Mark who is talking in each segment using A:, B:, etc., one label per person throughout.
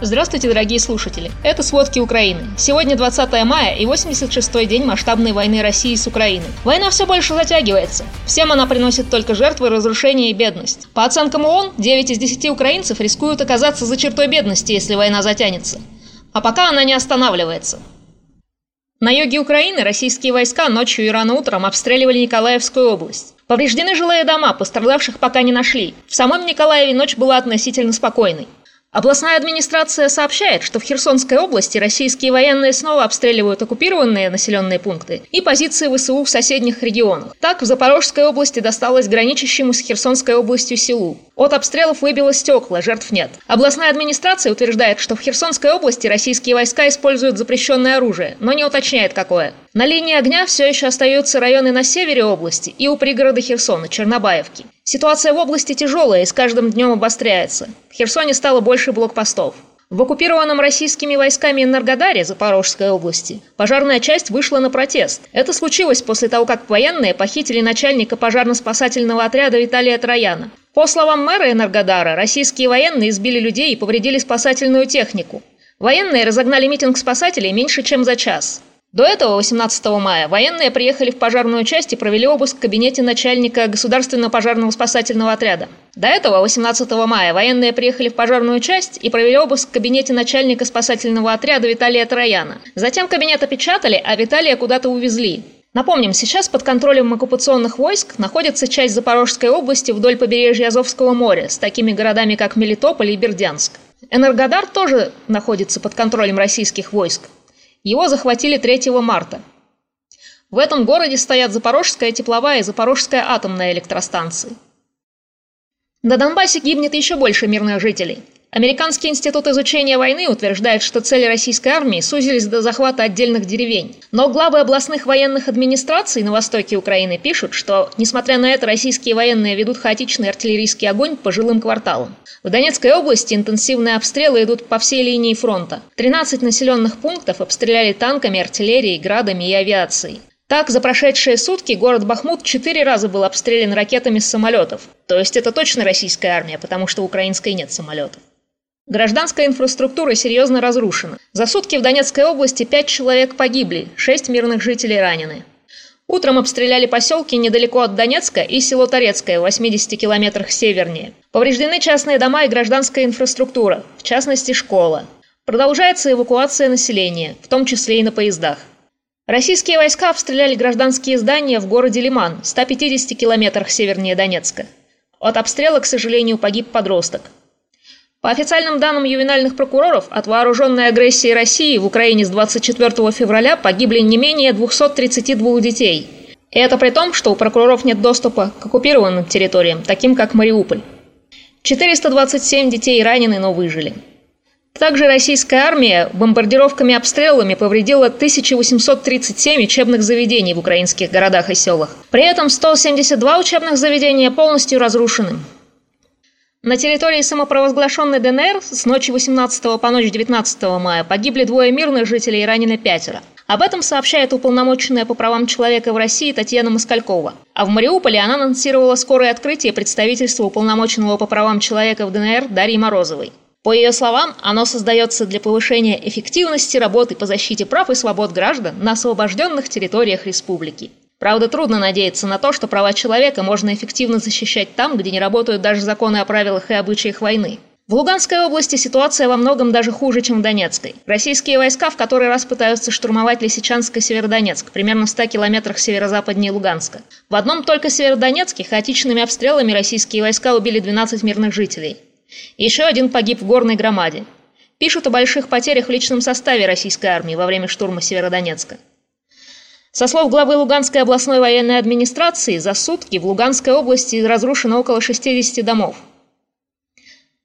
A: Здравствуйте, дорогие слушатели! Это «Сводки Украины». Сегодня 20 мая и 86-й день масштабной войны России с Украиной. Война все больше затягивается. Всем она приносит только жертвы, разрушения и бедность. По оценкам ООН, 9 из 10 украинцев рискуют оказаться за чертой бедности, если война затянется. А пока она не останавливается. На юге Украины российские войска ночью и рано утром обстреливали Николаевскую область. Повреждены жилые дома, пострадавших пока не нашли. В самом Николаеве ночь была относительно спокойной. Областная администрация сообщает, что в Херсонской области российские военные снова обстреливают оккупированные населенные пункты и позиции ВСУ в соседних регионах. Так, в Запорожской области досталось граничащему с Херсонской областью селу. От обстрелов выбило стекла, жертв нет. Областная администрация утверждает, что в Херсонской области российские войска используют запрещенное оружие, но не уточняет какое. На линии огня все еще остаются районы на севере области и у пригорода Херсона, Чернобаевки. Ситуация в области тяжелая и с каждым днем обостряется. В Херсоне стало больше блокпостов. В оккупированном российскими войсками Энергодаре Запорожской области пожарная часть вышла на протест. Это случилось после того, как военные похитили начальника пожарно-спасательного отряда Виталия Трояна. По словам мэра Энергодара, российские военные избили людей и повредили спасательную технику. Военные разогнали митинг спасателей меньше, чем за час. До этого, 18 мая, военные приехали в пожарную часть и провели обыск в кабинете начальника Государственного пожарного спасательного отряда. До этого, 18 мая, военные приехали в пожарную часть и провели обыск в кабинете начальника спасательного отряда Виталия Трояна. Затем кабинет опечатали, а Виталия куда-то увезли. Напомним, сейчас под контролем оккупационных войск находится часть Запорожской области вдоль побережья Азовского моря с такими городами, как Мелитополь и Бердянск. Энергодар тоже находится под контролем российских войск. Его захватили 3 марта. В этом городе стоят Запорожская тепловая и Запорожская атомная электростанции. На Донбассе гибнет еще больше мирных жителей. Американский институт изучения войны утверждает, что цели российской армии сузились до захвата отдельных деревень. Но главы областных военных администраций на востоке Украины пишут, что, несмотря на это, российские военные ведут хаотичный артиллерийский огонь по жилым кварталам. В Донецкой области интенсивные обстрелы идут по всей линии фронта. 13 населенных пунктов обстреляли танками, артиллерией, градами и авиацией. Так, за прошедшие сутки город Бахмут четыре раза был обстрелян ракетами с самолетов. То есть это точно российская армия, потому что украинской нет самолетов. Гражданская инфраструктура серьезно разрушена. За сутки в Донецкой области пять человек погибли, шесть мирных жителей ранены. Утром обстреляли поселки недалеко от Донецка и село Торецкое в 80 километрах севернее. Повреждены частные дома и гражданская инфраструктура, в частности школа. Продолжается эвакуация населения, в том числе и на поездах. Российские войска обстреляли гражданские здания в городе Лиман, 150 километрах севернее Донецка. От обстрела, к сожалению, погиб подросток. По официальным данным ювенальных прокуроров, от вооруженной агрессии России в Украине с 24 февраля погибли не менее 232 детей. И это при том, что у прокуроров нет доступа к оккупированным территориям, таким как Мариуполь. 427 детей ранены, но выжили. Также российская армия бомбардировками и обстрелами повредила 1837 учебных заведений в украинских городах и селах. При этом 172 учебных заведения полностью разрушены. На территории самопровозглашенной ДНР с ночи 18 по ночь 19 мая погибли двое мирных жителей и ранены пятеро. Об этом сообщает уполномоченная по правам человека в России Татьяна Москалькова. А в Мариуполе она анонсировала скорое открытие представительства уполномоченного по правам человека в ДНР Дарьи Морозовой. По ее словам, оно создается для повышения эффективности работы по защите прав и свобод граждан на освобожденных территориях республики. Правда, трудно надеяться на то, что права человека можно эффективно защищать там, где не работают даже законы о правилах и обычаях войны. В Луганской области ситуация во многом даже хуже, чем в Донецкой. Российские войска в который раз пытаются штурмовать Лисичанск и Северодонецк, примерно в 100 километрах северо-западнее Луганска. В одном только Северодонецке хаотичными обстрелами российские войска убили 12 мирных жителей. Еще один погиб в горной громаде. Пишут о больших потерях в личном составе российской армии во время штурма Северодонецка. Со слов главы Луганской областной военной администрации, за сутки в Луганской области разрушено около 60 домов.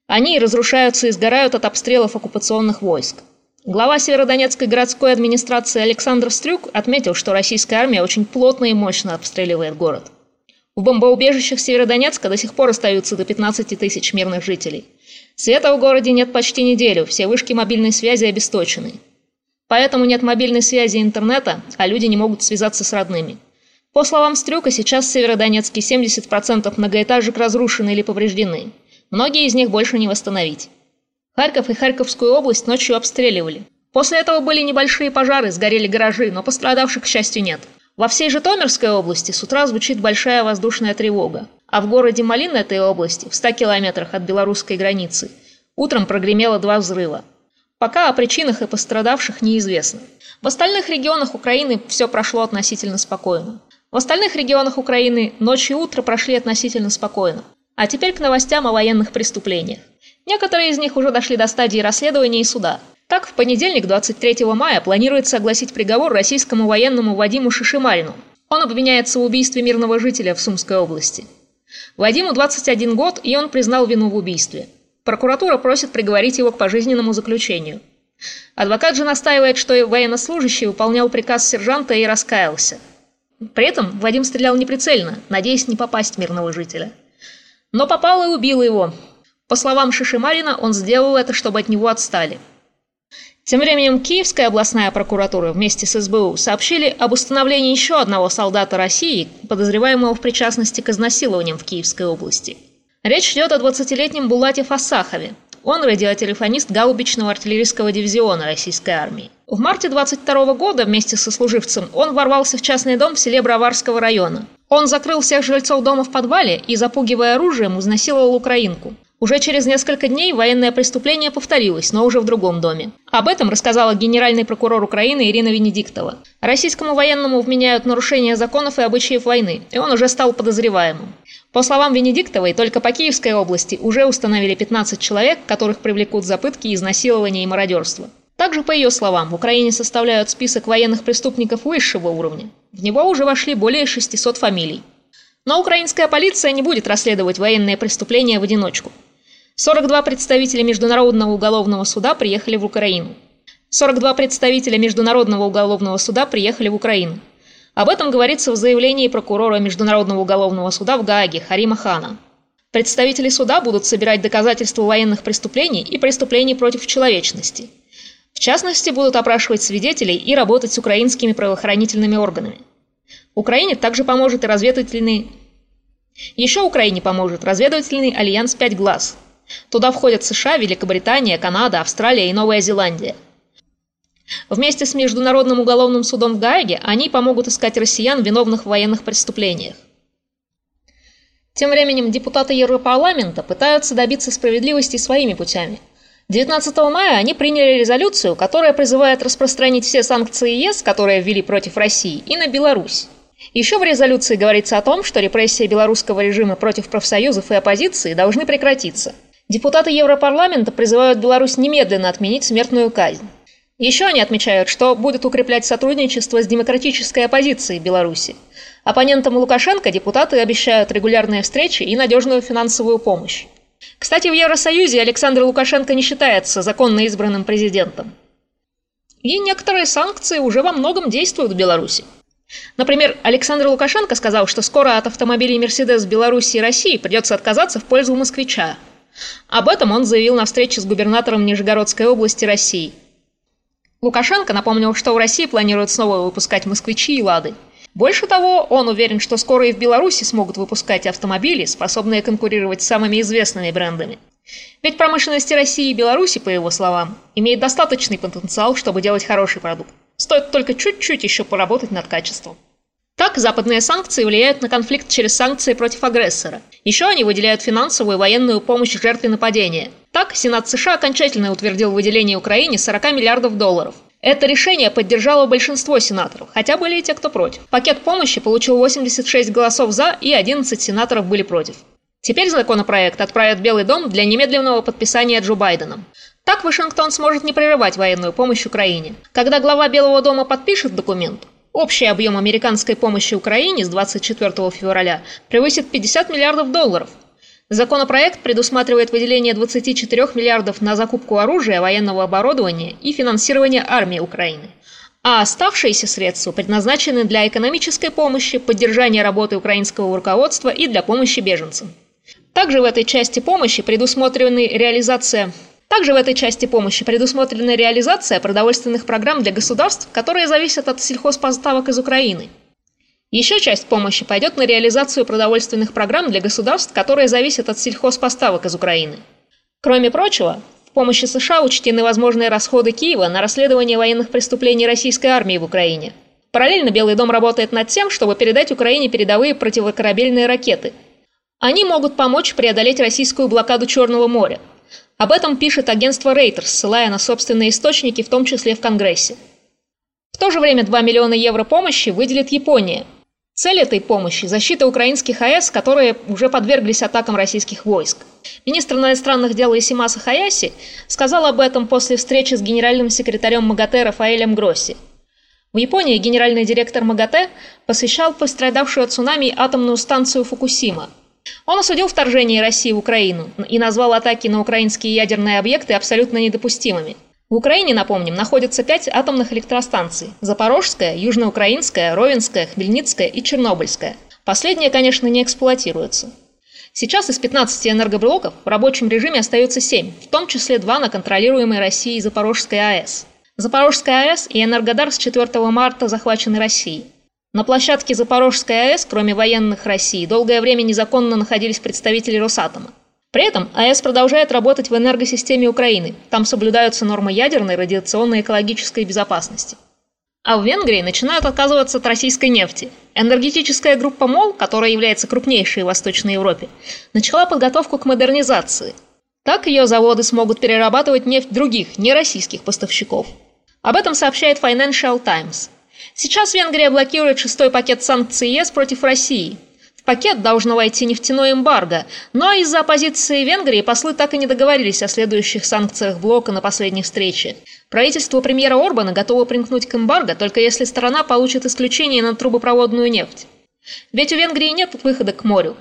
A: Они разрушаются и сгорают от обстрелов оккупационных войск. Глава Северодонецкой городской администрации Александр Стрюк отметил, что российская армия очень плотно и мощно обстреливает город. В бомбоубежищах Северодонецка до сих пор остаются до 15 тысяч мирных жителей. Света в городе нет почти неделю, все вышки мобильной связи обесточены. Поэтому нет мобильной связи и интернета, а люди не могут связаться с родными. По словам Стрюка, сейчас в Северодонецке 70% многоэтажек разрушены или повреждены. Многие из них больше не восстановить. Харьков и Харьковскую область ночью обстреливали. После этого были небольшие пожары, сгорели гаражи, но пострадавших, к счастью, нет. Во всей Житомирской области с утра звучит большая воздушная тревога, а в городе Малин этой области, в 100 километрах от белорусской границы, утром прогремело два взрыва. Пока о причинах и пострадавших неизвестно. В остальных регионах Украины все прошло относительно спокойно. В остальных регионах Украины ночь и утро прошли относительно спокойно. А теперь к новостям о военных преступлениях. Некоторые из них уже дошли до стадии расследования и суда. Так, в понедельник, 23 мая, планируется огласить приговор российскому военному Вадиму Шишимарину. Он обвиняется в убийстве мирного жителя в Сумской области. Вадиму 21 год, и он признал вину в убийстве. Прокуратура просит приговорить его к пожизненному заключению. Адвокат же настаивает, что военнослужащий выполнял приказ сержанта и раскаялся. При этом Вадим стрелял неприцельно, надеясь не попасть мирного жителя. Но попал и убил его. По словам Шишимарина, он сделал это, чтобы от него отстали. Тем временем Киевская областная прокуратура вместе с СБУ сообщили об установлении еще одного солдата России, подозреваемого в причастности к изнасилованиям в Киевской области. Речь идет о 20-летнем Булате Фасахове. Он радиотелефонист гаубичного артиллерийского дивизиона российской армии. В марте 22 года вместе со служивцем он ворвался в частный дом в селе Броварского района. Он закрыл всех жильцов дома в подвале и, запугивая оружием, изнасиловал украинку. Уже через несколько дней военное преступление повторилось, но уже в другом доме. Об этом рассказала генеральный прокурор Украины Ирина Венедиктова. Российскому военному вменяют нарушение законов и обычаев войны, и он уже стал подозреваемым. По словам Венедиктовой, только по Киевской области уже установили 15 человек, которых привлекут за пытки, изнасилования и мародерство. Также, по ее словам, в Украине составляют список военных преступников высшего уровня. В него уже вошли более 600 фамилий. Но украинская полиция не будет расследовать военные преступления в одиночку. 42 представителя Международного уголовного суда приехали в Украину. 42 представителя Международного уголовного суда приехали в Украину. Об этом говорится в заявлении прокурора Международного уголовного суда в Гааге Харима Хана. Представители суда будут собирать доказательства военных преступлений и преступлений против человечности. В частности, будут опрашивать свидетелей и работать с украинскими правоохранительными органами. Украине также поможет и разведывательный... Еще Украине поможет разведывательный альянс «Пять глаз», Туда входят США, Великобритания, Канада, Австралия и Новая Зеландия. Вместе с Международным уголовным судом в Гааге они помогут искать россиян, виновных в военных преступлениях. Тем временем депутаты Европарламента пытаются добиться справедливости своими путями. 19 мая они приняли резолюцию, которая призывает распространить все санкции ЕС, которые ввели против России, и на Беларусь. Еще в резолюции говорится о том, что репрессии белорусского режима против профсоюзов и оппозиции должны прекратиться. Депутаты Европарламента призывают Беларусь немедленно отменить смертную казнь. Еще они отмечают, что будет укреплять сотрудничество с демократической оппозицией Беларуси. Оппонентам Лукашенко депутаты обещают регулярные встречи и надежную финансовую помощь. Кстати, в Евросоюзе Александр Лукашенко не считается законно избранным президентом. И некоторые санкции уже во многом действуют в Беларуси. Например, Александр Лукашенко сказал, что скоро от автомобилей Mercedes Беларуси и России придется отказаться в пользу москвича. Об этом он заявил на встрече с губернатором Нижегородской области России. Лукашенко напомнил, что в России планируют снова выпускать москвичи и лады. Больше того, он уверен, что скоро и в Беларуси смогут выпускать автомобили, способные конкурировать с самыми известными брендами. Ведь промышленности России и Беларуси, по его словам, имеет достаточный потенциал, чтобы делать хороший продукт. Стоит только чуть-чуть еще поработать над качеством. Так, западные санкции влияют на конфликт через санкции против агрессора. Еще они выделяют финансовую и военную помощь жертве нападения. Так, Сенат США окончательно утвердил выделение Украине 40 миллиардов долларов. Это решение поддержало большинство сенаторов, хотя были и те, кто против. Пакет помощи получил 86 голосов «за» и 11 сенаторов были против. Теперь законопроект отправят в Белый дом для немедленного подписания Джо Байденом. Так Вашингтон сможет не прерывать военную помощь Украине. Когда глава Белого дома подпишет документ, Общий объем американской помощи Украине с 24 февраля превысит 50 миллиардов долларов. Законопроект предусматривает выделение 24 миллиардов на закупку оружия, военного оборудования и финансирование армии Украины. А оставшиеся средства предназначены для экономической помощи, поддержания работы украинского руководства и для помощи беженцам. Также в этой части помощи предусмотрены реализация также в этой части помощи предусмотрена реализация продовольственных программ для государств, которые зависят от сельхозпоставок из Украины. Еще часть помощи пойдет на реализацию продовольственных программ для государств, которые зависят от сельхозпоставок из Украины. Кроме прочего, помощи США учтены возможные расходы Киева на расследование военных преступлений российской армии в Украине. Параллельно Белый дом работает над тем, чтобы передать Украине передовые противокорабельные ракеты. Они могут помочь преодолеть российскую блокаду Черного моря. Об этом пишет агентство Reuters, ссылая на собственные источники, в том числе в Конгрессе. В то же время 2 миллиона евро помощи выделит Япония. Цель этой помощи – защита украинских АЭС, которые уже подверглись атакам российских войск. Министр иностранных дел Исимаса Хаяси сказал об этом после встречи с генеральным секретарем МАГАТЭ Рафаэлем Гросси. В Японии генеральный директор МАГАТЭ посещал пострадавшую от цунами атомную станцию Фукусима. Он осудил вторжение России в Украину и назвал атаки на украинские ядерные объекты абсолютно недопустимыми. В Украине, напомним, находятся пять атомных электростанций – Запорожская, Южноукраинская, Ровенская, Хмельницкая и Чернобыльская. Последняя, конечно, не эксплуатируется. Сейчас из 15 энергоблоков в рабочем режиме остается 7, в том числе два на контролируемой Россией Запорожской АЭС. Запорожская АЭС и Энергодар с 4 марта захвачены Россией. На площадке Запорожской АЭС, кроме военных России, долгое время незаконно находились представители Росатома. При этом АЭС продолжает работать в энергосистеме Украины. Там соблюдаются нормы ядерной, радиационной и экологической безопасности. А в Венгрии начинают отказываться от российской нефти. Энергетическая группа МОЛ, которая является крупнейшей в Восточной Европе, начала подготовку к модернизации. Так ее заводы смогут перерабатывать нефть других, нероссийских поставщиков. Об этом сообщает Financial Times. Сейчас Венгрия блокирует шестой пакет санкций ЕС против России. В пакет должно войти нефтяное эмбарго, но из-за оппозиции Венгрии послы так и не договорились о следующих санкциях блока на последней встрече. Правительство премьера Орбана готово примкнуть к эмбарго, только если сторона получит исключение на трубопроводную нефть. Ведь у Венгрии нет выхода к морю.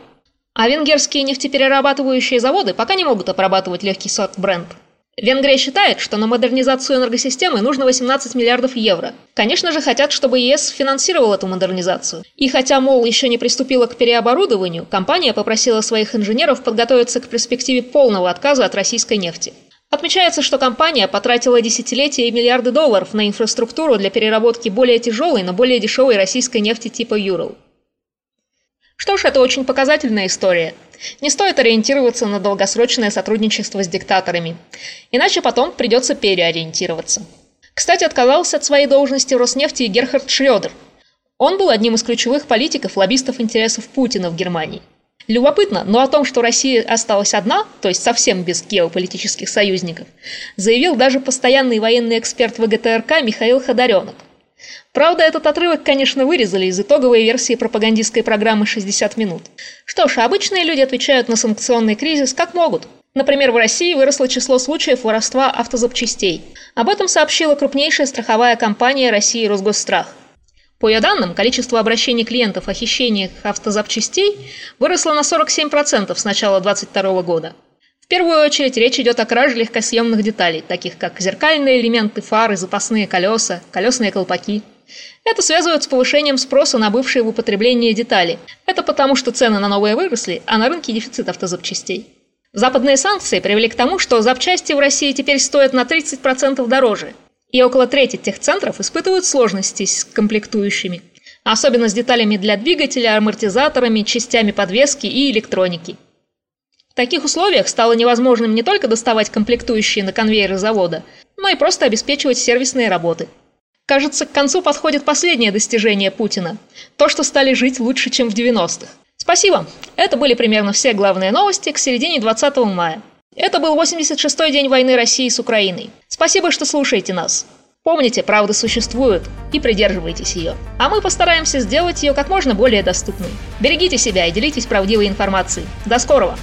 A: А венгерские нефтеперерабатывающие заводы пока не могут обрабатывать легкий сорт бренд. Венгрия считает, что на модернизацию энергосистемы нужно 18 миллиардов евро. Конечно же, хотят, чтобы ЕС финансировал эту модернизацию. И хотя, мол, еще не приступила к переоборудованию, компания попросила своих инженеров подготовиться к перспективе полного отказа от российской нефти. Отмечается, что компания потратила десятилетия и миллиарды долларов на инфраструктуру для переработки более тяжелой, но более дешевой российской нефти типа Юрал. Что ж, это очень показательная история. Не стоит ориентироваться на долгосрочное сотрудничество с диктаторами, иначе потом придется переориентироваться. Кстати, отказался от своей должности в Роснефти и Герхард Шрёдер. Он был одним из ключевых политиков, лоббистов интересов Путина в Германии. Любопытно, но о том, что Россия осталась одна, то есть совсем без геополитических союзников, заявил даже постоянный военный эксперт ВГТРК Михаил Ходоренок – Правда, этот отрывок, конечно, вырезали из итоговой версии пропагандистской программы «60 минут». Что ж, обычные люди отвечают на санкционный кризис как могут. Например, в России выросло число случаев воровства автозапчастей. Об этом сообщила крупнейшая страховая компания России «Росгосстрах». По ее данным, количество обращений клиентов о хищениях автозапчастей выросло на 47% с начала 2022 года. В первую очередь речь идет о краже легкосъемных деталей, таких как зеркальные элементы, фары, запасные колеса, колесные колпаки. Это связывают с повышением спроса на бывшие в употреблении детали. Это потому, что цены на новые выросли, а на рынке дефицит автозапчастей. Западные санкции привели к тому, что запчасти в России теперь стоят на 30% дороже, и около трети техцентров испытывают сложности с комплектующими, особенно с деталями для двигателя, амортизаторами, частями подвески и электроники. В таких условиях стало невозможным не только доставать комплектующие на конвейеры завода, но и просто обеспечивать сервисные работы. Кажется, к концу подходит последнее достижение Путина – то, что стали жить лучше, чем в 90-х. Спасибо. Это были примерно все главные новости к середине 20 мая. Это был 86-й день войны России с Украиной. Спасибо, что слушаете нас. Помните, правда существует, и придерживайтесь ее. А мы постараемся сделать ее как можно более доступной. Берегите себя и делитесь правдивой информацией. До скорого!